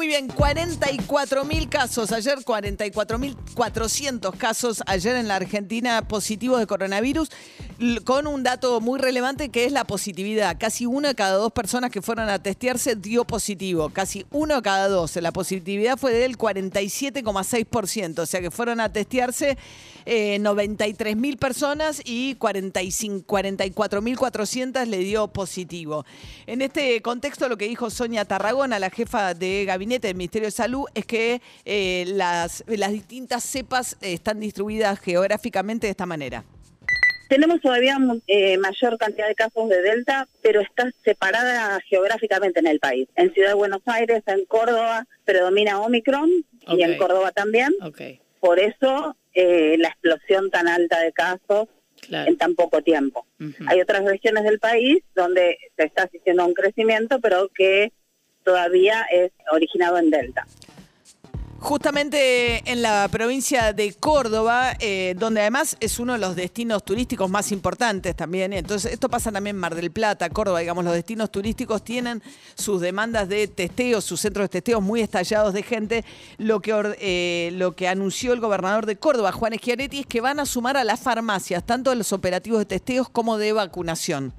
Muy bien, 44 mil casos ayer, 44 mil 400 casos ayer en la Argentina positivos de coronavirus, con un dato muy relevante que es la positividad. Casi una de cada dos personas que fueron a testearse dio positivo, casi uno cada dos. La positividad fue del 47,6%, o sea que fueron a testearse eh, 93 mil personas y 45 44 mil 400 le dio positivo. En este contexto, lo que dijo Sonia Tarragona, la jefa de gabinete del Ministerio de Salud, es que eh, las, las distintas cepas están distribuidas geográficamente de esta manera. Tenemos todavía eh, mayor cantidad de casos de Delta, pero está separada geográficamente en el país. En Ciudad de Buenos Aires, en Córdoba, predomina Omicron y en. Córdoba también. Por eso eh, la explosión tan alta de casos claro. en tan poco tiempo. Hay otras regiones del país donde se está asistiendo a un crecimiento, pero que todavía es originado en Delta. Justamente en la provincia de Córdoba, eh, donde además es uno de los destinos turísticos más importantes también. Entonces, esto pasa también en Mar del Plata, Córdoba, digamos, los destinos turísticos tienen sus demandas de testeos, sus centros de testeos muy estallados de gente. Lo que, eh, lo que anunció el gobernador de Córdoba, Juan Schiaretti, es que van a sumar a las farmacias, tanto de los operativos de testeos como de vacunación.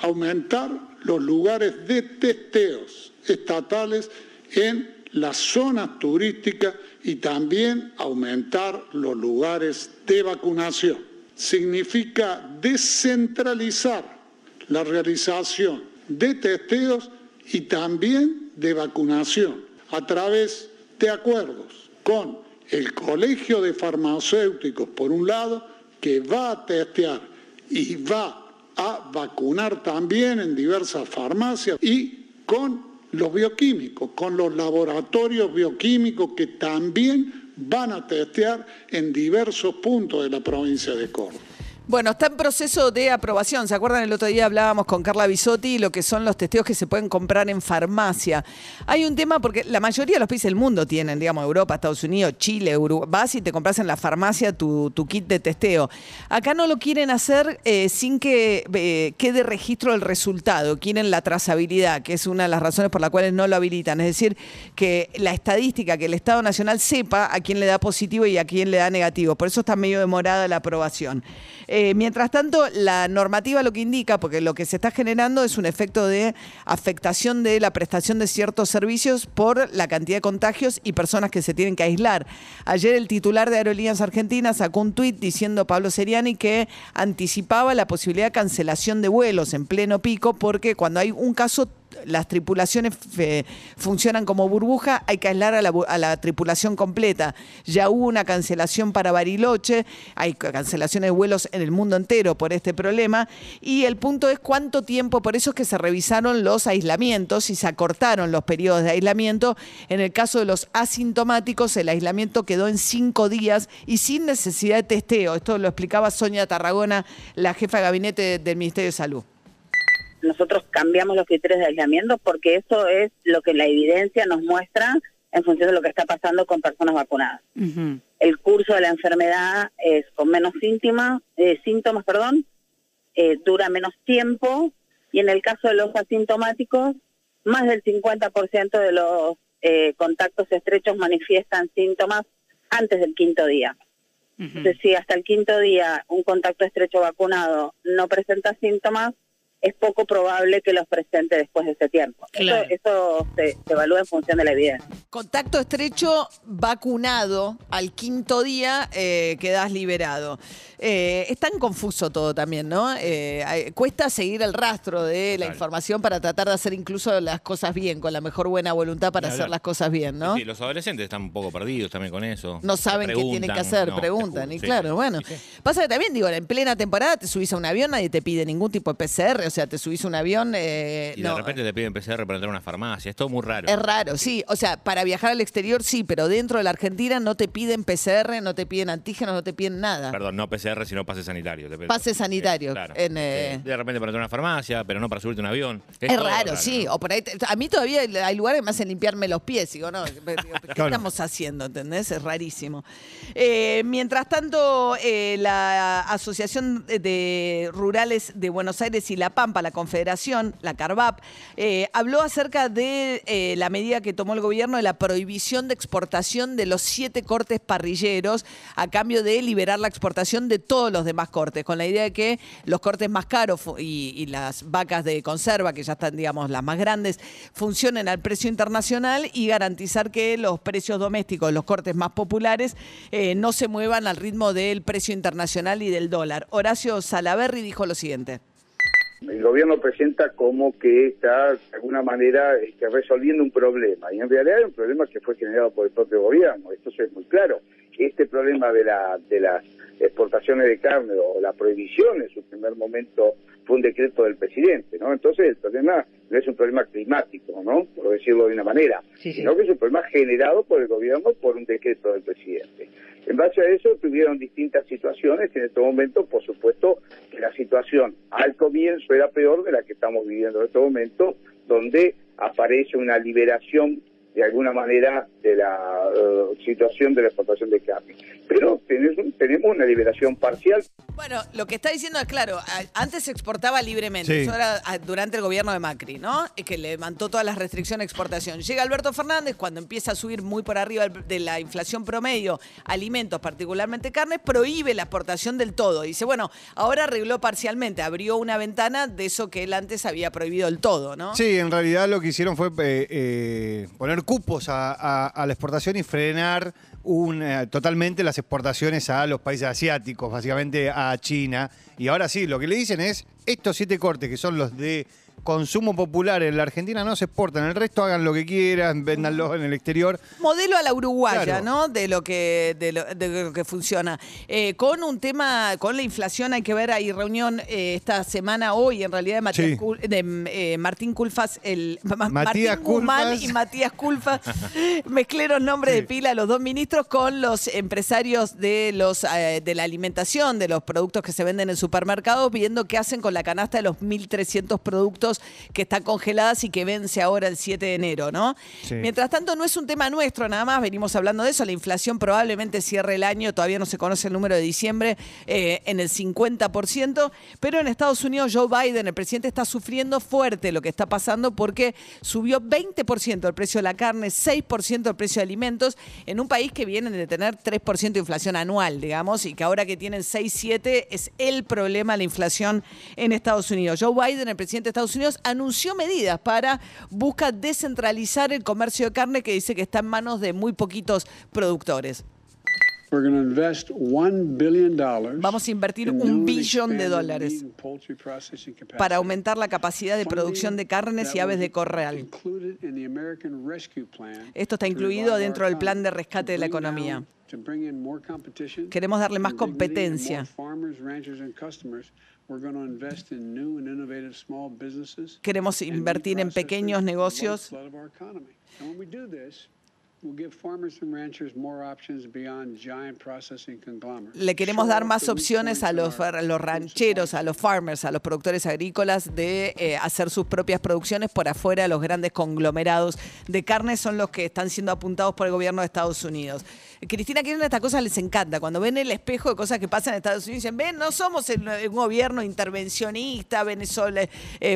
aumentar los lugares de testeos estatales en las zonas turísticas y también aumentar los lugares de vacunación. Significa descentralizar la realización de testeos y también de vacunación a través de acuerdos con el Colegio de Farmacéuticos, por un lado, que va a testear y va a vacunar también en diversas farmacias y con los bioquímicos, con los laboratorios bioquímicos que también van a testear en diversos puntos de la provincia de Córdoba. Bueno, está en proceso de aprobación. ¿Se acuerdan? El otro día hablábamos con Carla Bisotti lo que son los testeos que se pueden comprar en farmacia. Hay un tema porque la mayoría de los países del mundo tienen, digamos, Europa, Estados Unidos, Chile, Uruguay. Vas y te compras en la farmacia tu, kit de testeo. Acá no lo quieren hacer eh, sin que eh, quede registro del resultado. Quieren la trazabilidad, que es una de las razones por las cuales no lo habilitan. Es decir, que la estadística, que el Estado Nacional sepa a quién le da positivo y a quién le da negativo. Por eso está medio demorada la aprobación. Mientras tanto, la normativa lo que indica, porque lo que se está generando es un efecto de afectación de la prestación de ciertos servicios por la cantidad de contagios y personas que se tienen que aislar. Ayer el titular de Aerolíneas Argentinas sacó un tuit diciendo Pablo Seriani que anticipaba la posibilidad de cancelación de vuelos en pleno pico porque cuando hay un caso las tripulaciones fe- funcionan como burbuja, hay que aislar a la, a la tripulación completa. Ya hubo una cancelación para Bariloche, hay ca- cancelaciones de vuelos en el mundo entero por este problema, y el punto es cuánto tiempo, por eso es que se revisaron los aislamientos y se acortaron los periodos de aislamiento. En el caso de los asintomáticos, el aislamiento quedó en cinco días y sin necesidad de testeo. Esto lo explicaba Sonia Tarragona, la jefa de gabinete del Ministerio de Salud. Nosotros cambiamos los criterios de aislamiento porque eso es lo que la evidencia nos muestra en función de lo que está pasando con personas vacunadas. El curso de la enfermedad es con menos síntomas, eh, síntomas, perdón, eh, dura menos tiempo y en el caso de los asintomáticos, más del 50% de los eh, contactos estrechos manifiestan síntomas antes del quinto día. Entonces, si hasta el quinto día un contacto estrecho vacunado no presenta síntomas, es poco probable que los presente después de ese tiempo. Claro. Eso, eso se, se evalúa en función de la evidencia. Contacto estrecho vacunado al quinto día eh, quedas liberado. Eh, es tan confuso todo también, ¿no? Eh, cuesta seguir el rastro de la información para tratar de hacer incluso las cosas bien, con la mejor buena voluntad para hacer las cosas bien, ¿no? Sí, los adolescentes están un poco perdidos también con eso. No saben qué tienen que hacer, no, preguntan. Y sí, claro, sí. bueno. Sí. Pasa que también, digo, en plena temporada te subís a un avión, nadie te pide ningún tipo de PCR. O sea, te subís un avión. eh, Y no, de repente te piden PCR para entrar a una farmacia. Es todo muy raro. Es raro, sí. O sea, para viajar al exterior sí, pero dentro de la Argentina no te piden PCR, no te piden antígenos, no te piden nada. Perdón, no PCR, sino pase sanitario. Te- Pase sanitario, Claro. en, eh, De repente para entrar a una farmacia, pero no para subirte a un avión. Es, raro, sí. ¿no? O por ahí te- a mí todavía hay lugares me hacen limpiarme los pies. Digo, no, ¿qué Claro. estamos haciendo? ¿Entendés? Es rarísimo. Eh, mientras tanto, eh, la Asociación de Rurales de Buenos Aires y La Pampa, la Confederación, la CARVAP, eh, habló acerca de eh, la medida que tomó el gobierno de la prohibición de exportación de los siete cortes parrilleros a cambio de liberar la exportación de todos los demás cortes, con la idea de que los cortes más caros y las vacas de conserva, que ya están, digamos, las más grandes, funcionen al precio internacional y garantizar que los precios domésticos, los cortes más populares, eh, no se muevan al ritmo del precio internacional y del dólar. Horacio Salaverri dijo lo siguiente. El gobierno presenta como que está de alguna manera este, resolviendo un problema y en realidad es un problema que fue generado por el propio gobierno. Esto es muy claro. Este problema de, la, de las exportaciones de carne o la prohibición en su primer momento fue un decreto del presidente, ¿no? Entonces el problema no es un problema climático, ¿no? Por decirlo de una manera, sino que es un problema generado por el gobierno por un decreto del presidente. En base a eso tuvieron distintas situaciones que en este momento, por supuesto, la situación al comienzo era peor de la que estamos viviendo en este momento, donde aparece una liberación de alguna manera de la eh, situación de la exportación de carne. Pero tenemos, tenemos una liberación parcial. Bueno, lo que está diciendo es claro, a- antes se exportaba libremente, Sí. eso era durante el gobierno de Macri, ¿no? Y que levantó todas las restricciones de exportación. Llega Alberto Fernández, cuando empieza a subir muy por arriba de la inflación promedio, alimentos, particularmente carne, prohíbe la exportación del todo. Dice, bueno, ahora arregló parcialmente, abrió una ventana de eso que él antes había prohibido del todo, ¿no? Sí, en realidad lo que hicieron fue eh, eh, poner cupos a, la exportación y frenar un, eh, totalmente las exportaciones a los países asiáticos, básicamente a China. Y ahora sí, lo que le dicen es, estos siete cortes que son los de consumo popular en la Argentina no se exportan, el resto hagan lo que quieran, véndanlos en el exterior. modelo a la uruguaya, Claro. ¿no? De lo que de lo, de lo que funciona. Eh, con un tema, con la inflación hay que ver, hay reunión eh, esta semana hoy, en realidad, de, Matías Sí. Cul- de, eh, Martín Culfas, el Ma- Matías Martín Guzmán y Matías Culfas mezclaron nombres Sí. de pila los dos ministros con los empresarios de los de la alimentación, de los productos que se venden en supermercados, viendo qué hacen con la canasta de los 1.300 productos que están congeladas y que vence ahora el 7 de enero, ¿no? Sí. Mientras tanto, no es un tema nuestro nada más, venimos hablando de eso, la inflación probablemente cierre el año, todavía no se conoce el número de diciembre, eh, en el 50%, pero en Estados Unidos Joe Biden, el presidente, está sufriendo fuerte lo que está pasando porque subió 20% el precio de la carne, 6% el precio de alimentos, en un país que viene de tener 3% de inflación anual, digamos, y que ahora que tienen 6, 7 es el problema la inflación en Estados Unidos. Joe Biden, el presidente de Estados Unidos, anunció medidas para buscar descentralizar el comercio de carne que dice que está en manos de muy poquitos productores. We're going to invest $1 billion Vamos a invertir in un billón de dólares para aumentar la capacidad de producción de carnes y aves de corral. Esto está incluido dentro del plan de rescate de la economía. Queremos darle más competencia. more farmers, ranchers, and customers. We're going to invest in new and innovative small businesses Queremos invertir en pequeños negocios. Lifeblood of our economy. And when we do this, we'll give farmers and ranchers more options beyond giant processing conglomerates. Le queremos dar más opciones a los, a rancheros, a los farmers, a los productores agrícolas de eh, hacer sus propias producciones por afuera. Los grandes conglomerados de carne son los que están siendo apuntados por el gobierno de Estados Unidos. Cristina Kirchner estas cosas les encanta. Cuando ven el espejo de cosas que pasan en Estados Unidos, dicen, ven, no somos el- un gobierno intervencionista, venezolano,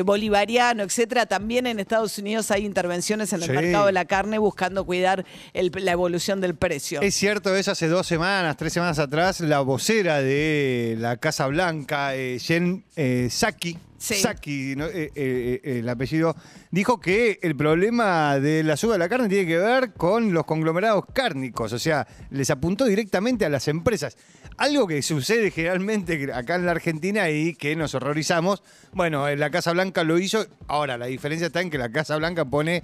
bolivariano, etcétera. También en Estados Unidos hay intervenciones en el Sí. mercado de la carne buscando cuidar el- la evolución del precio. Es cierto, es hace dos semanas, tres semanas atrás, la vocera de la Casa Blanca, eh, Jen eh, Sí. Psaki, ¿no? Eh, eh, eh, el apellido, dijo que el problema de la suba de la carne tiene que ver con los conglomerados cárnicos, o sea, les apuntó directamente a las empresas. Algo que sucede generalmente acá en la Argentina y que nos horrorizamos. Bueno, la Casa Blanca lo hizo. Ahora, la diferencia está en que la Casa Blanca pone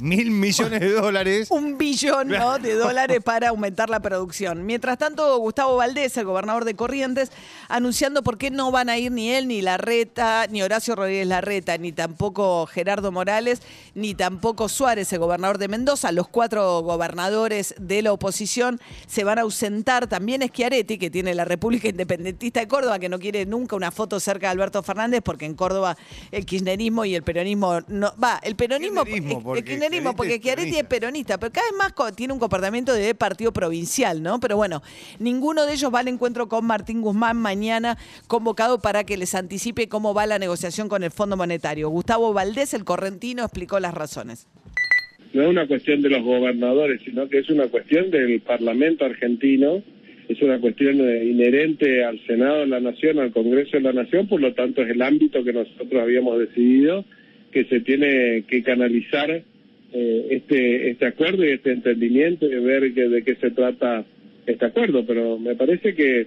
mil millones de dólares. un billón ¿no? de dólares para aumentar la producción. Mientras tanto, Gustavo Valdés, el gobernador de Corrientes, anunciando por qué no van a ir ni él, ni Larreta, ni Horacio Rodríguez Larreta, ni tampoco Gerardo Morales, ni tampoco Suárez, el gobernador de Mendoza. Los cuatro gobernadores de la oposición se van a ausentar. También Schiaretti, que tiene la República Independentista de Córdoba, que no quiere nunca una foto cerca de Alberto Fernández, porque en Córdoba el kirchnerismo y el peronismo no. Va, el peronismo. Kirchnerismo, el- porque el kirchnerismo, Porque es Schiaretti es peronista, pero cada vez más tiene un comportamiento de partido provincial, ¿no? Pero bueno, ninguno de ellos va al encuentro con Martín Guzmán mañana, convocado para que les anticipe cómo va la negociación con el Fondo Monetario. Gustavo Valdés, el correntino, explicó las razones. no es una cuestión de los gobernadores, sino que es una cuestión del Parlamento argentino, es una cuestión eh, inherente al Senado de la Nación, al Congreso de la Nación, por lo tanto es el ámbito que nosotros habíamos decidido que se tiene que canalizar eh, este este acuerdo y este entendimiento y ver que- de qué se trata este acuerdo, pero me parece que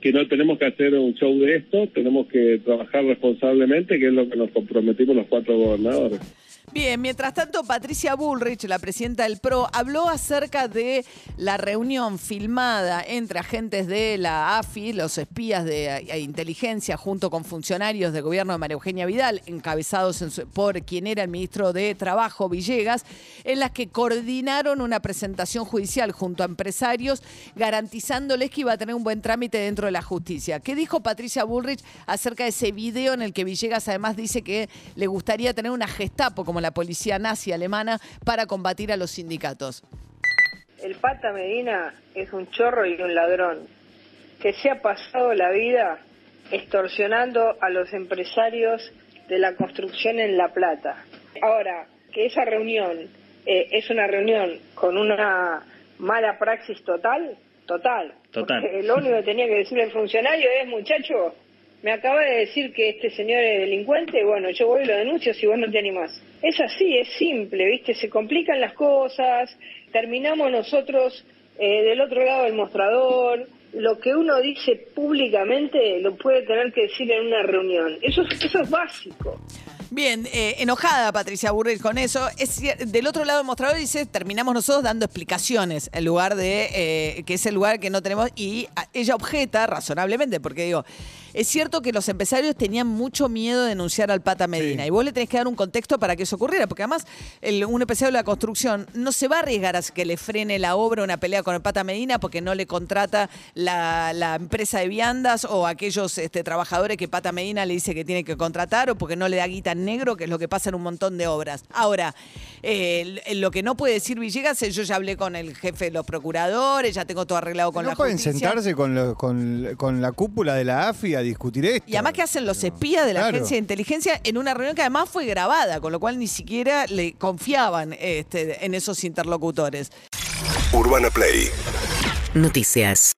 que no tenemos que hacer un show de esto, tenemos que trabajar responsablemente, que es lo que nos comprometimos los cuatro gobernadores. Bien, mientras tanto, Patricia Bullrich, la presidenta del PRO, habló acerca de la reunión filmada entre agentes de la AFI, los espías de eh, inteligencia, junto con funcionarios del gobierno de María Eugenia Vidal, encabezados por quien era el ministro de Trabajo, Villegas, en las que coordinaron una presentación judicial junto a empresarios, garantizándoles que iba a tener un buen trámite dentro de la justicia. ¿Qué dijo Patricia Bullrich acerca de ese video en el que Villegas además dice que le gustaría tener una Gestapo la policía nazi alemana para combatir a los sindicatos? El Pata Medina es un chorro y un ladrón que se ha pasado la vida extorsionando a los empresarios de la construcción en La Plata. Ahora, que esa reunión eh, es una reunión con una mala praxis total, total. Total. Porque lo único que tenía que decirle el funcionario es, muchacho, me acaba de decir que este señor es delincuente, bueno, yo voy y lo denuncio si vos no te animás. Es así, es simple, ¿viste? Se complican las cosas, terminamos nosotros eh, del otro lado del mostrador, lo que uno dice públicamente lo puede tener que decir en una reunión. Eso, es- eso es básico. Bien, eh, enojada Patricia Burrell con eso. Es, del otro lado del mostrador dice, terminamos nosotros dando explicaciones en lugar de, eh, que es el lugar que no tenemos. Y ella objeta razonablemente, porque digo, es cierto que los empresarios tenían mucho miedo de denunciar al Pata Medina. Y vos le tenés que dar un contexto para que eso ocurriera, porque además el- un empresario de la construcción no se va a arriesgar a que le frene la obra una pelea con el Pata Medina porque no le contrata la, la empresa de viandas o aquellos este, trabajadores que Pata Medina le dice que tiene que contratar o porque no le da guita en negro, que es lo que pasa en un montón de obras. Ahora, eh, lo que no puede decir Villegas es yo ya hablé con el jefe de los procuradores, ya tengo todo arreglado con ¿No la pueden justicia. sentarse con, lo- con, con la cúpula de la AFI a discutir esto? Y además que hacen los espías de la Claro. agencia de inteligencia en una reunión que además fue grabada, con lo cual ni siquiera le confiaban este, en esos interlocutores. Urbana Play Noticias.